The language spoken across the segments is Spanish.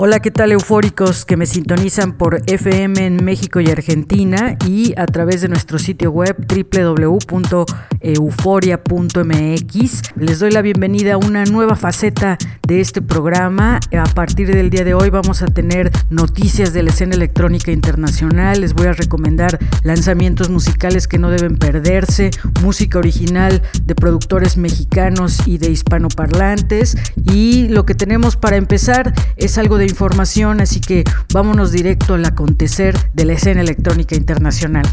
Hola, ¿qué tal eufóricos que me sintonizan por FM en México y Argentina y a través de nuestro sitio web www.euforia.mx? Les doy la bienvenida a una nueva faceta de este programa. A partir del día de hoy vamos a tener noticias de la escena electrónica internacional. Les voy a recomendar lanzamientos musicales que no deben perderse, música original de productores mexicanos y de hispanoparlantes. Y lo que tenemos para empezar es algo de información, así que vámonos directo al acontecer de la escena electrónica internacional.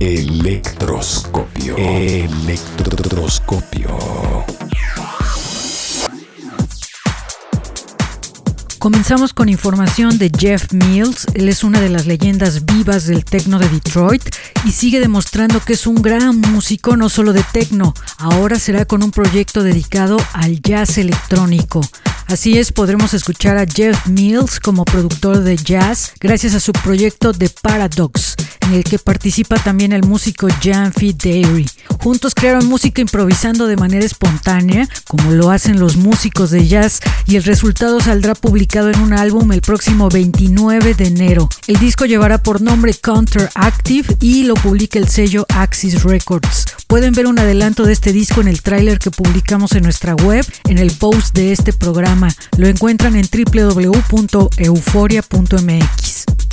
Electroscopio. Electroscopio. Comenzamos con información de Jeff Mills. Él es una de las leyendas vivas del techno de Detroit y sigue demostrando que es un gran músico no solo de techno, ahora será con un proyecto dedicado al jazz electrónico. Así es, podremos escuchar a Jeff Mills como productor de jazz gracias a su proyecto The Paradox, en el que participa también el músico Janfi Dairy. Juntos crearon música improvisando de manera espontánea, como lo hacen los músicos de jazz, y el resultado saldrá publicado en un álbum el próximo 29 de enero. El disco llevará por nombre Counteractive y lo publica el sello Axis Records. Pueden ver un adelanto de este disco en el tráiler que publicamos en nuestra web, en el post de este programa. Lo encuentran en www.euforia.mx.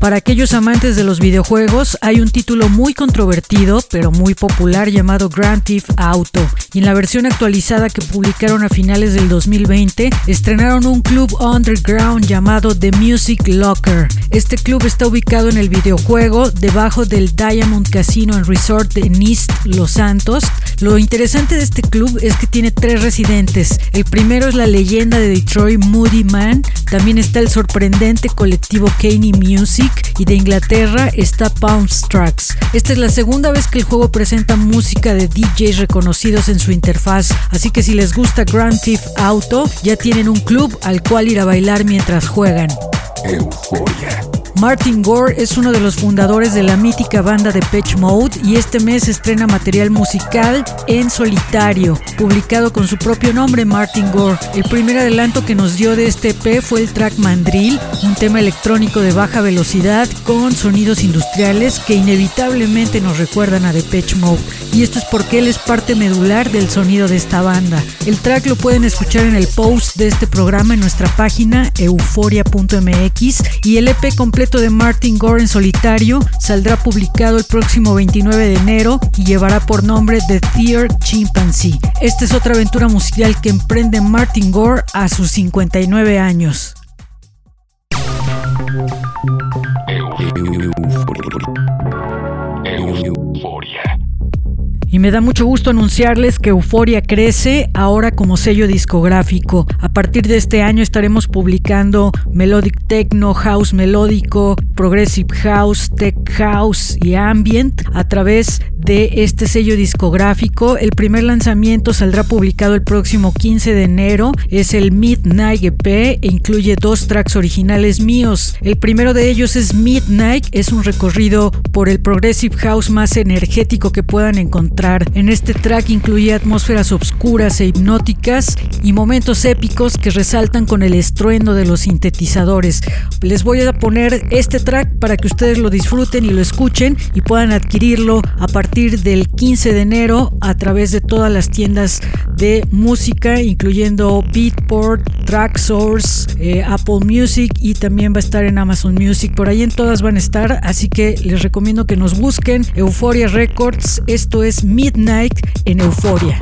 Para aquellos amantes de los videojuegos, hay un título muy controvertido, pero muy popular llamado Grand Theft Auto. Y en la versión actualizada que publicaron a finales del 2020, estrenaron un club underground llamado The Music Locker. Este club está ubicado en el videojuego debajo del Diamond Casino and Resort de East Los Santos. Lo interesante de este club es que tiene tres residentes. El primero es la leyenda de Detroit Moody Man. También está el sorprendente colectivo Caney Music y de Inglaterra está Pounce Tracks. Esta es la segunda vez que el juego presenta música de DJs reconocidos en su interfaz, así que si les gusta Grand Theft Auto, ya tienen un club al cual ir a bailar mientras juegan. Euforia. Martin Gore es uno de los fundadores de la mítica banda de Pitch Mode y este mes estrena material musical en solitario, publicado con su propio nombre Martin Gore. El primer adelanto que nos dio de este EP fue el track Mandrill, un tema electrónico de baja velocidad con sonidos industriales que inevitablemente nos recuerdan a Depeche Mode. Y esto es porque él es parte medular del sonido de esta banda. El track lo pueden escuchar en el post de este programa en nuestra página euforia.mx y el EP completo de Martin Gore en solitario saldrá publicado el próximo 29 de enero y llevará por nombre The Tear Chimpanzee. Esta es otra aventura musical que emprende Martin Gore a sus 59 años. Euforia. Y me da mucho gusto anunciarles que Euforia crece ahora como sello discográfico. A partir de este año estaremos publicando Melodic Techno, House Melódico, Progressive House, Tech House y Ambient a través de este sello discográfico. El primer lanzamiento saldrá publicado el próximo 15 de enero. Es el Midnight EP e incluye dos tracks originales míos. El primero de ellos es Midnight, es un recorrido por el Progressive House más energético que puedan encontrar. En este track incluye atmósferas obscuras e hipnóticas y momentos épicos que resaltan con el estruendo de los sintetizadores. Les voy a poner este track para que ustedes lo disfruten y lo escuchen y puedan adquirirlo a partir del 15 de enero a través de todas las tiendas de música, incluyendo Beatport, Tracksource, eh, Apple Music y también va a estar en Amazon Music. Por ahí en todas van a estar, así que les recomiendo que nos busquen Euphoria Records. Esto es Midnight en Euforia.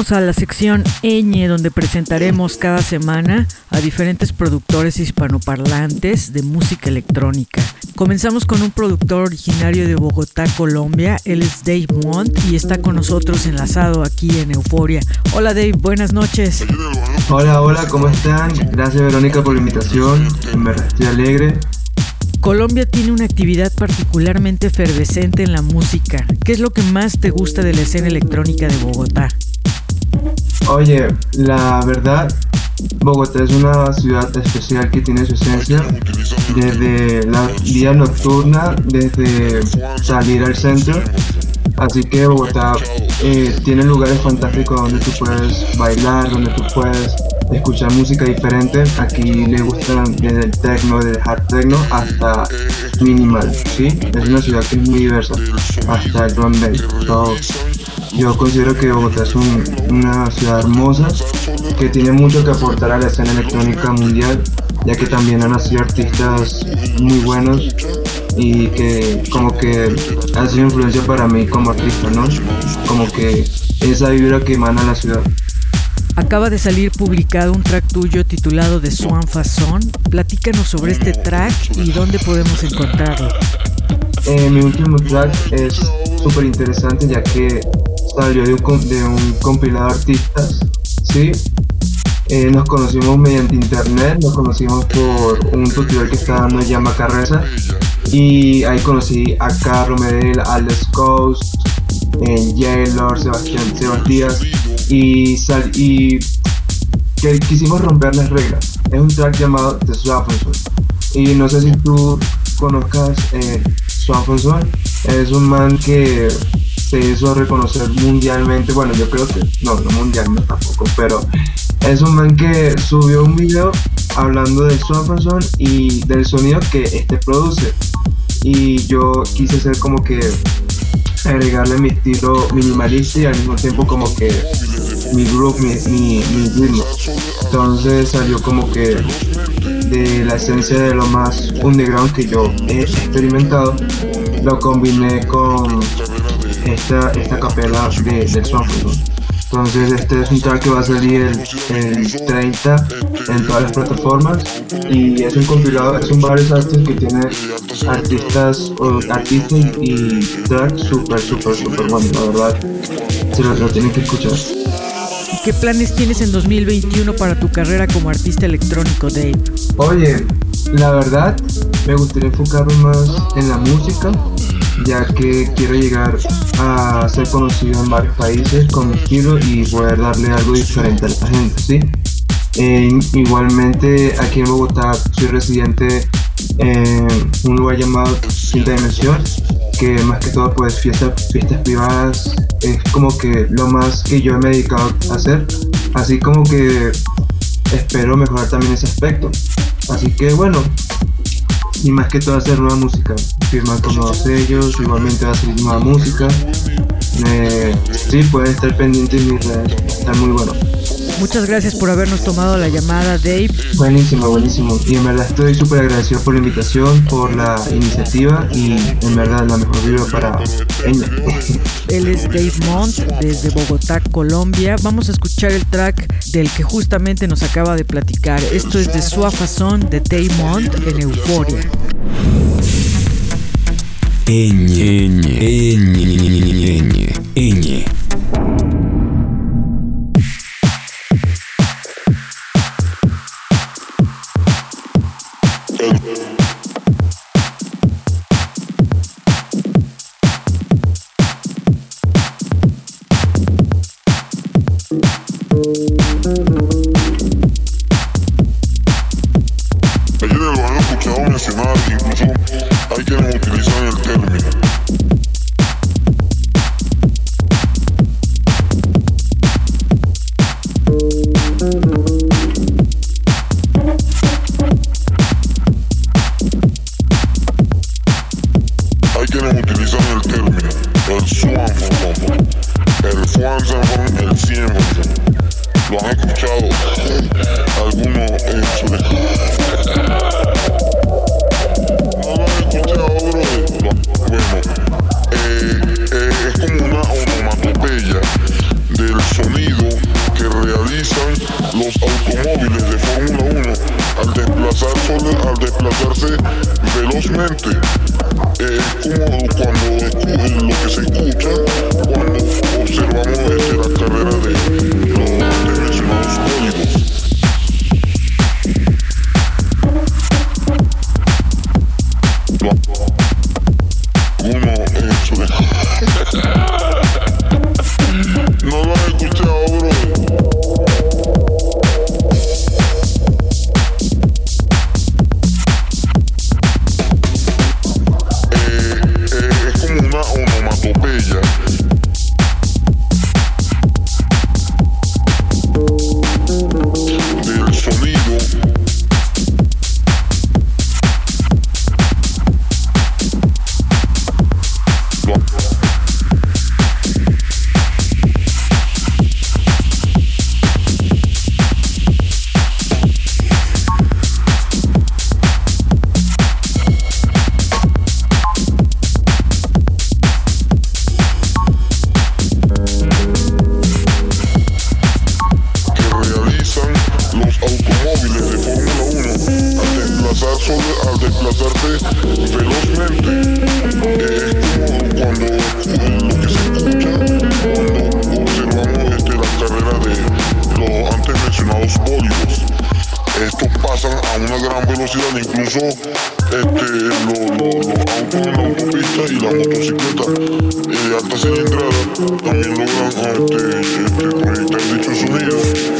Vamos a la sección Eñe, donde presentaremos cada semana a diferentes productores hispanoparlantes de música electrónica. Comenzamos con un productor originario de Bogotá, Colombia. Él es Dave Mont y está con nosotros enlazado aquí en Euforia. Hola Dave, buenas noches. Hola, hola, ¿cómo están? Gracias Verónica por la invitación. Verdad estoy alegre. Colombia tiene una actividad particularmente efervescente en la música. ¿Qué es lo que más te gusta de la escena electrónica de Bogotá? Oye, la verdad, Bogotá es una ciudad especial que tiene su esencia desde la vida nocturna, desde salir al centro. Así que Bogotá eh, tiene lugares fantásticos donde tú puedes bailar, donde tú puedes escuchar música diferente. Aquí le gustan desde el techno, desde el hard techno hasta minimal, ¿sí? Es una ciudad que es muy diversa, hasta el drum todo. Yo considero que Bogotá es una ciudad hermosa que tiene mucho que aportar a la escena electrónica mundial, ya que también han nacido artistas muy buenos y que como que ha sido influencia para mí como artista, ¿no? Como que esa vibra que emana la ciudad. Acaba de salir publicado un track tuyo titulado The Swan Fason. Platícanos sobre este track y dónde podemos encontrarlo. Eh, mi último track es súper interesante ya que salió de un, de un compilado de artistas, ¿sí? Eh, nos conocimos mediante internet, nos conocimos por un tutorial que estaba dando Llama Carreza y ahí conocí a Carlos Medel, Alex Coast, eh, Jailor, Sebastián Sebastián y, sal, y que quisimos romper las reglas. Es un track llamado The Swaffenson y no sé si tú conozcas eh, es un man que se hizo reconocer mundialmente, bueno yo creo que, no, no mundialmente tampoco, pero es un man que subió un video hablando de Swanson y del sonido que este produce. Y yo quise ser como que agregarle mi estilo minimalista y al mismo tiempo como que mi groove, mi, mi, ritmo. Entonces salió como que de la esencia de lo más underground que yo he experimentado, lo combiné con esta, esta capela de, del Entonces este es un track que va a salir el, 30 en todas las plataformas y es un compilado, es un varios artistas que tiene artistas, o, artistas y tracks súper, súper, súper buenos, la verdad. Se lo, lo tienen que escuchar. ¿Qué planes tienes en 2021 para tu carrera como artista electrónico, Dave? Oye, la verdad, me gustaría enfocarme más en la música, ya que quiero llegar a ser conocido en varios países con mi estilo y poder darle algo diferente a la gente, ¿sí? Eh, igualmente, aquí en Bogotá soy residente en un lugar llamado Quinta Dimensión, que más que todo pues fiestas, privadas es como que lo más que yo me he dedicado a hacer, así como que espero mejorar también ese aspecto. Así que bueno, y más que todo hacer nueva música, firmar con nuevos sellos, igualmente va nueva música. Eh, sí, pueden estar mis redes, está muy bueno. Muchas gracias por habernos tomado la llamada, Dave. Buenísimo, buenísimo. Y en verdad estoy súper agradecido por la invitación, por la iniciativa y en verdad la mejor vida para ella. Él es Dave Mont desde Bogotá, Colombia. Vamos a escuchar el track del que justamente nos acaba de platicar. Esto es de Suafazón de Dave Mont en Euforia. Ñ, Ñ, Ñ, El su formato, el Juan el 100%. Lo han escuchado alguno en su... No lo has escuchado, bro. Bueno, eh, eh, es como una onomatopeya del sonido que realizan los automóviles de Fórmula 1 al, desplazar, al desplazarse velozmente es cómodo cuando lo que se escucha, cuando observamos este, las carreras de los sobre al desplazarte velozmente. Es como cuando lo que se escucha cuando observamos este, las carreras de los antes mencionados podios. Estos pasan a una gran velocidad, incluso este, los, los, los autos en la autopista y las motocicletas de eh, alta cilindrada también logran este, este, este proyectar dichos sonidos.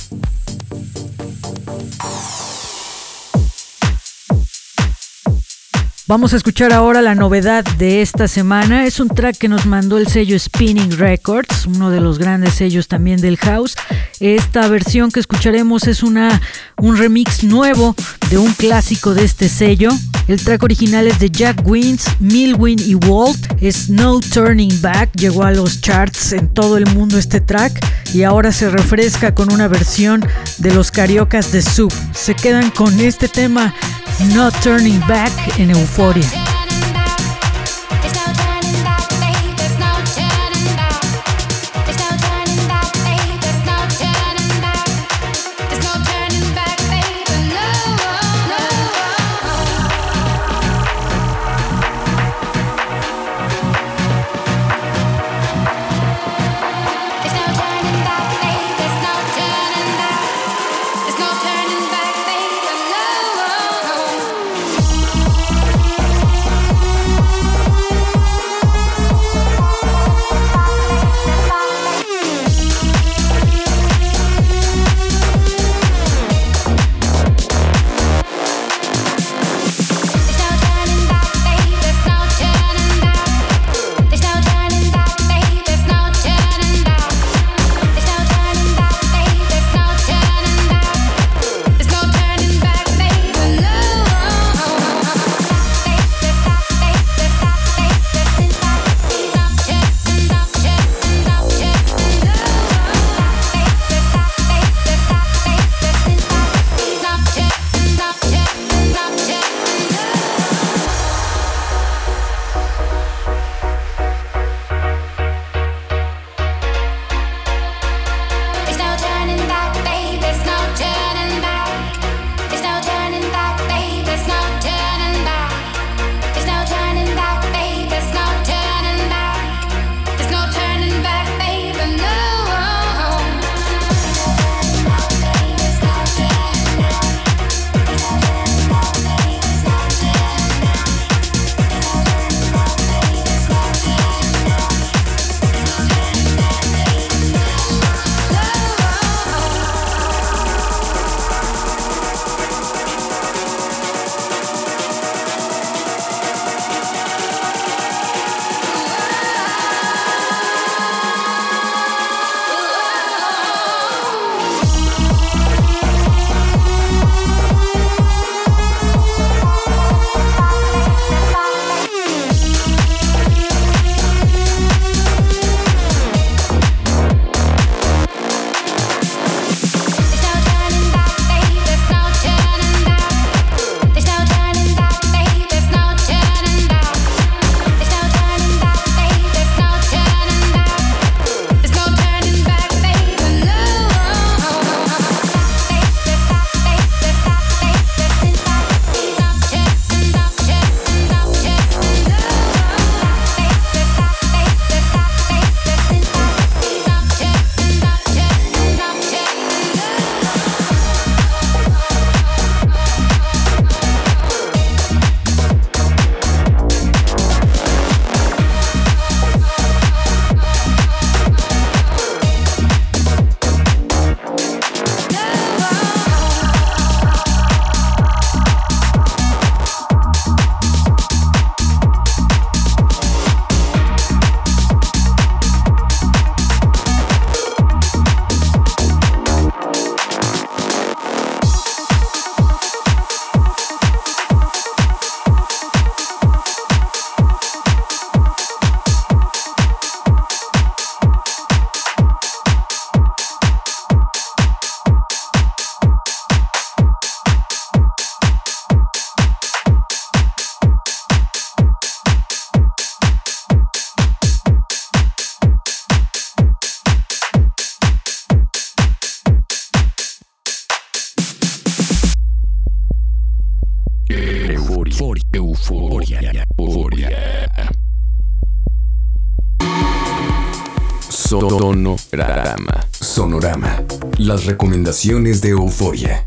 Vamos a escuchar ahora la novedad de esta semana. Es un track que nos mandó el sello Spinning Records, uno de los grandes sellos también del house. Esta versión que escucharemos es una, un remix nuevo de un clásico de este sello. El track original es de Jack Wins, Milwin y Walt. Es No Turning Back. Llegó a los charts en todo el mundo este track y ahora se refresca con una versión de los cariocas de Soup. Se quedan con este tema No Turning Back en Euforia. Florian. Las recomendaciones de Euforia.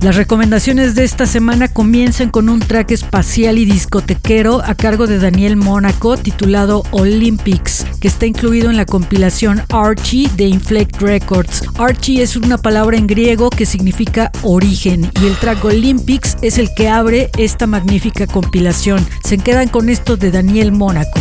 Las recomendaciones de esta semana comienzan con un track espacial y discotequero a cargo de Daniel Mónaco titulado Olympics, que está incluido en la compilación Archie de Inflect Records. Archie es una palabra en griego que significa origen y el track Olympics es el que abre esta magnífica compilación. Se quedan con esto de Daniel Mónaco.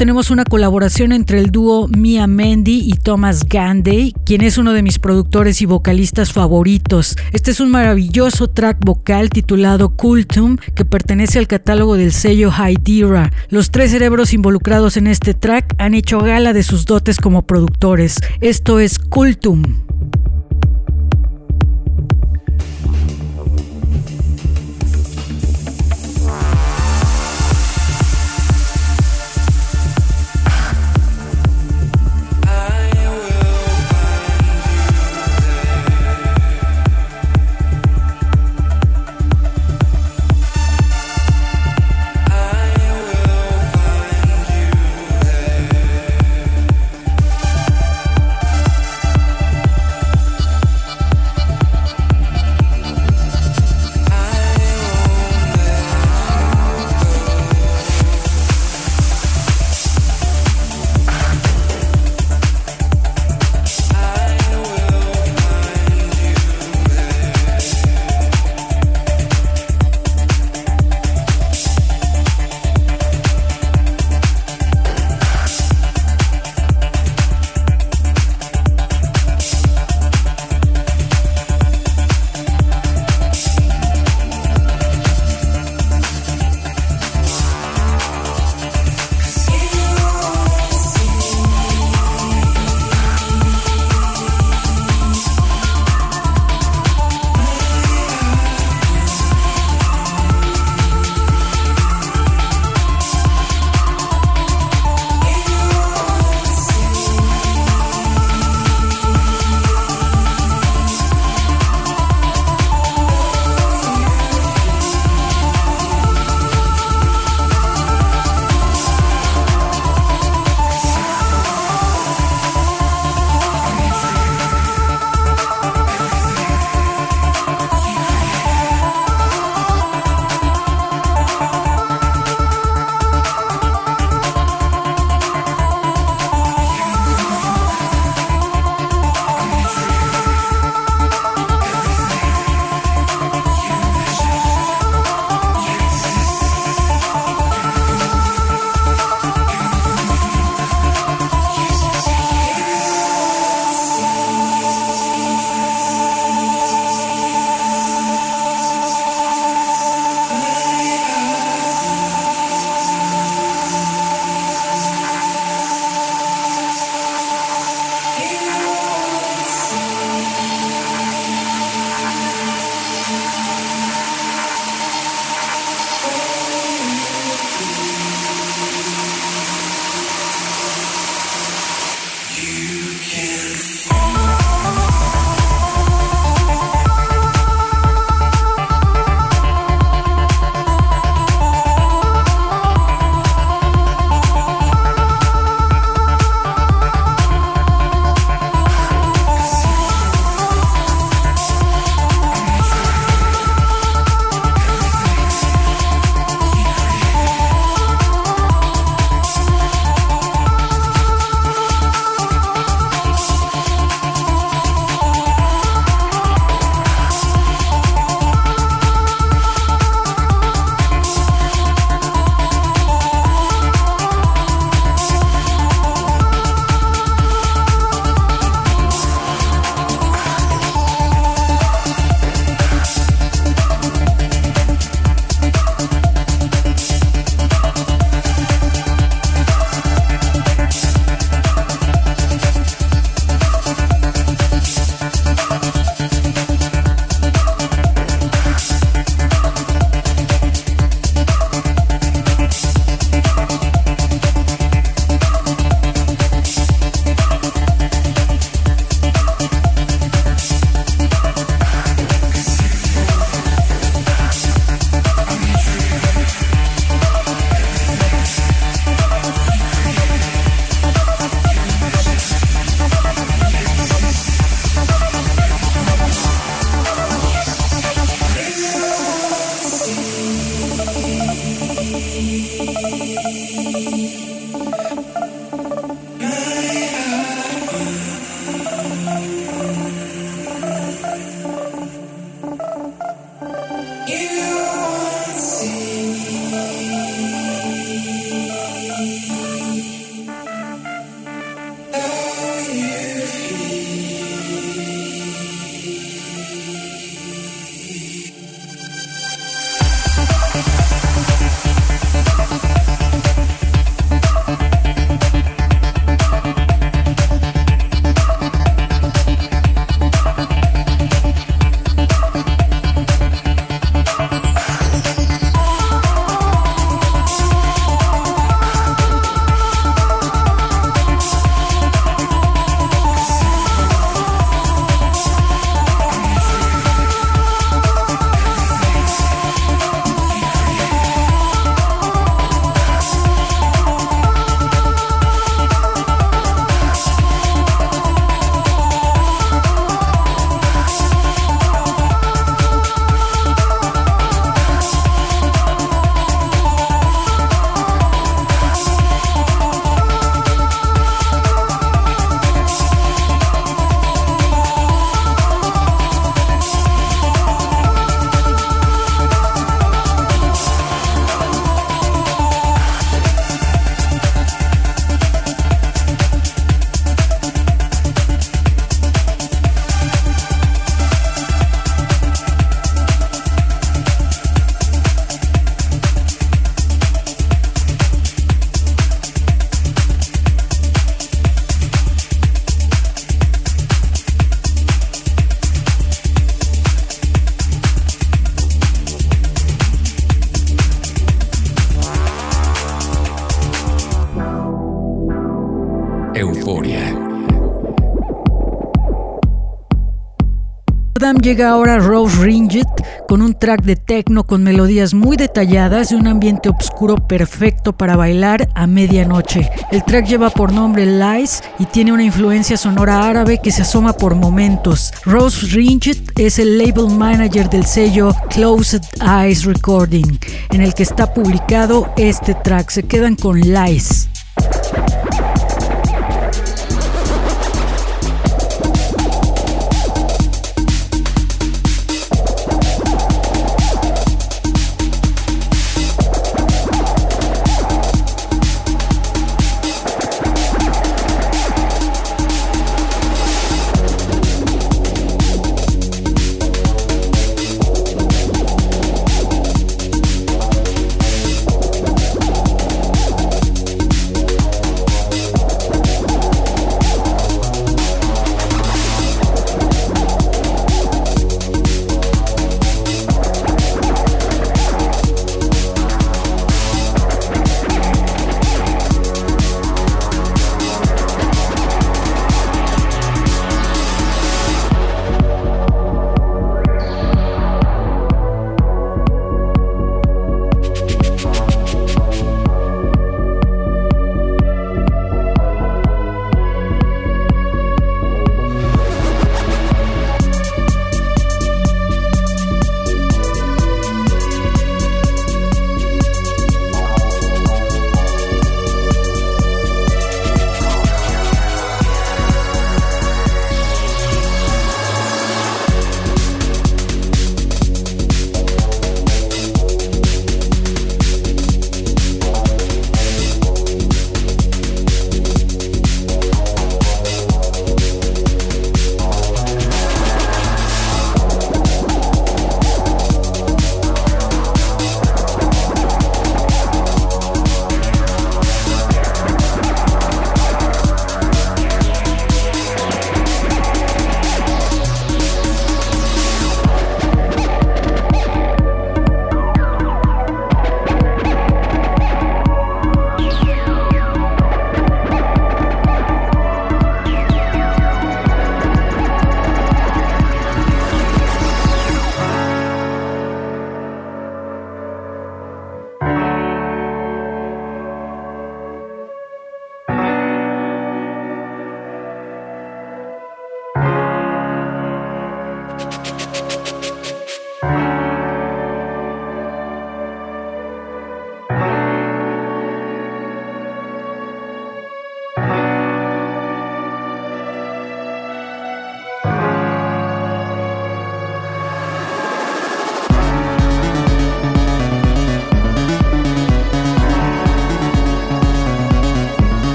Tenemos una colaboración entre el dúo Mia Mendy y Thomas Gandy, quien es uno de mis productores y vocalistas favoritos. Este es un maravilloso track vocal titulado Cultum que pertenece al catálogo del sello Hydira. Los tres cerebros involucrados en este track han hecho gala de sus dotes como productores. Esto es Cultum. Llega ahora Rose Ringit con un track de techno con melodías muy detalladas y un ambiente oscuro perfecto para bailar a medianoche. El track lleva por nombre Lies y tiene una influencia sonora árabe que se asoma por momentos. Rose Ringit es el label manager del sello Closed Eyes Recording, en el que está publicado este track. Se quedan con Lies.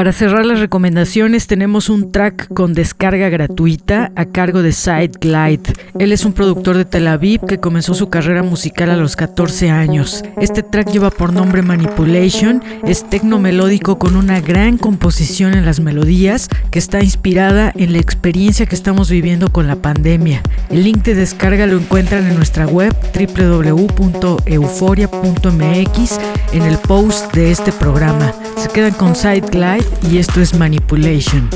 Para cerrar las recomendaciones tenemos un track con descarga gratuita a cargo de Side Glide. Él es un productor de Tel Aviv que comenzó su carrera musical a los 14 años. Este track lleva por nombre Manipulation, es tecno melódico con una gran composición en las melodías que está inspirada en la experiencia que estamos viviendo con la pandemia. El link de descarga lo encuentran en nuestra web www.euforia.mx en el post de este programa. Se quedan con Side Glide y esto es Manipulation.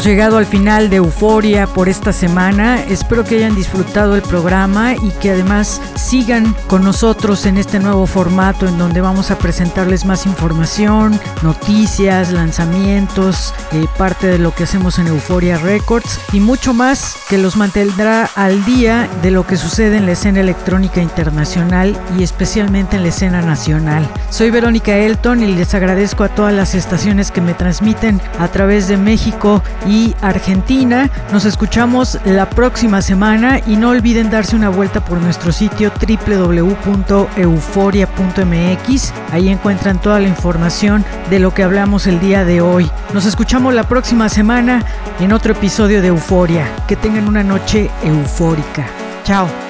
Hemos llegado al final de Euforia por esta semana. Espero que hayan disfrutado el programa y que además sigan con nosotros en este nuevo formato en donde vamos a presentarles más información, noticias, lanzamientos, eh, parte de lo que hacemos en Euforia Records y mucho más que los mantendrá al día de lo que sucede en la escena electrónica internacional y especialmente en la escena nacional. Soy Verónica Elton y les agradezco a todas las estaciones que me transmiten a través de México Argentina. Nos escuchamos la próxima semana y no olviden darse una vuelta por nuestro sitio www.euforia.mx. Ahí encuentran toda la información de lo que hablamos el día de hoy. Nos escuchamos la próxima semana en otro episodio de Euforia. Que tengan una noche eufórica. Chao.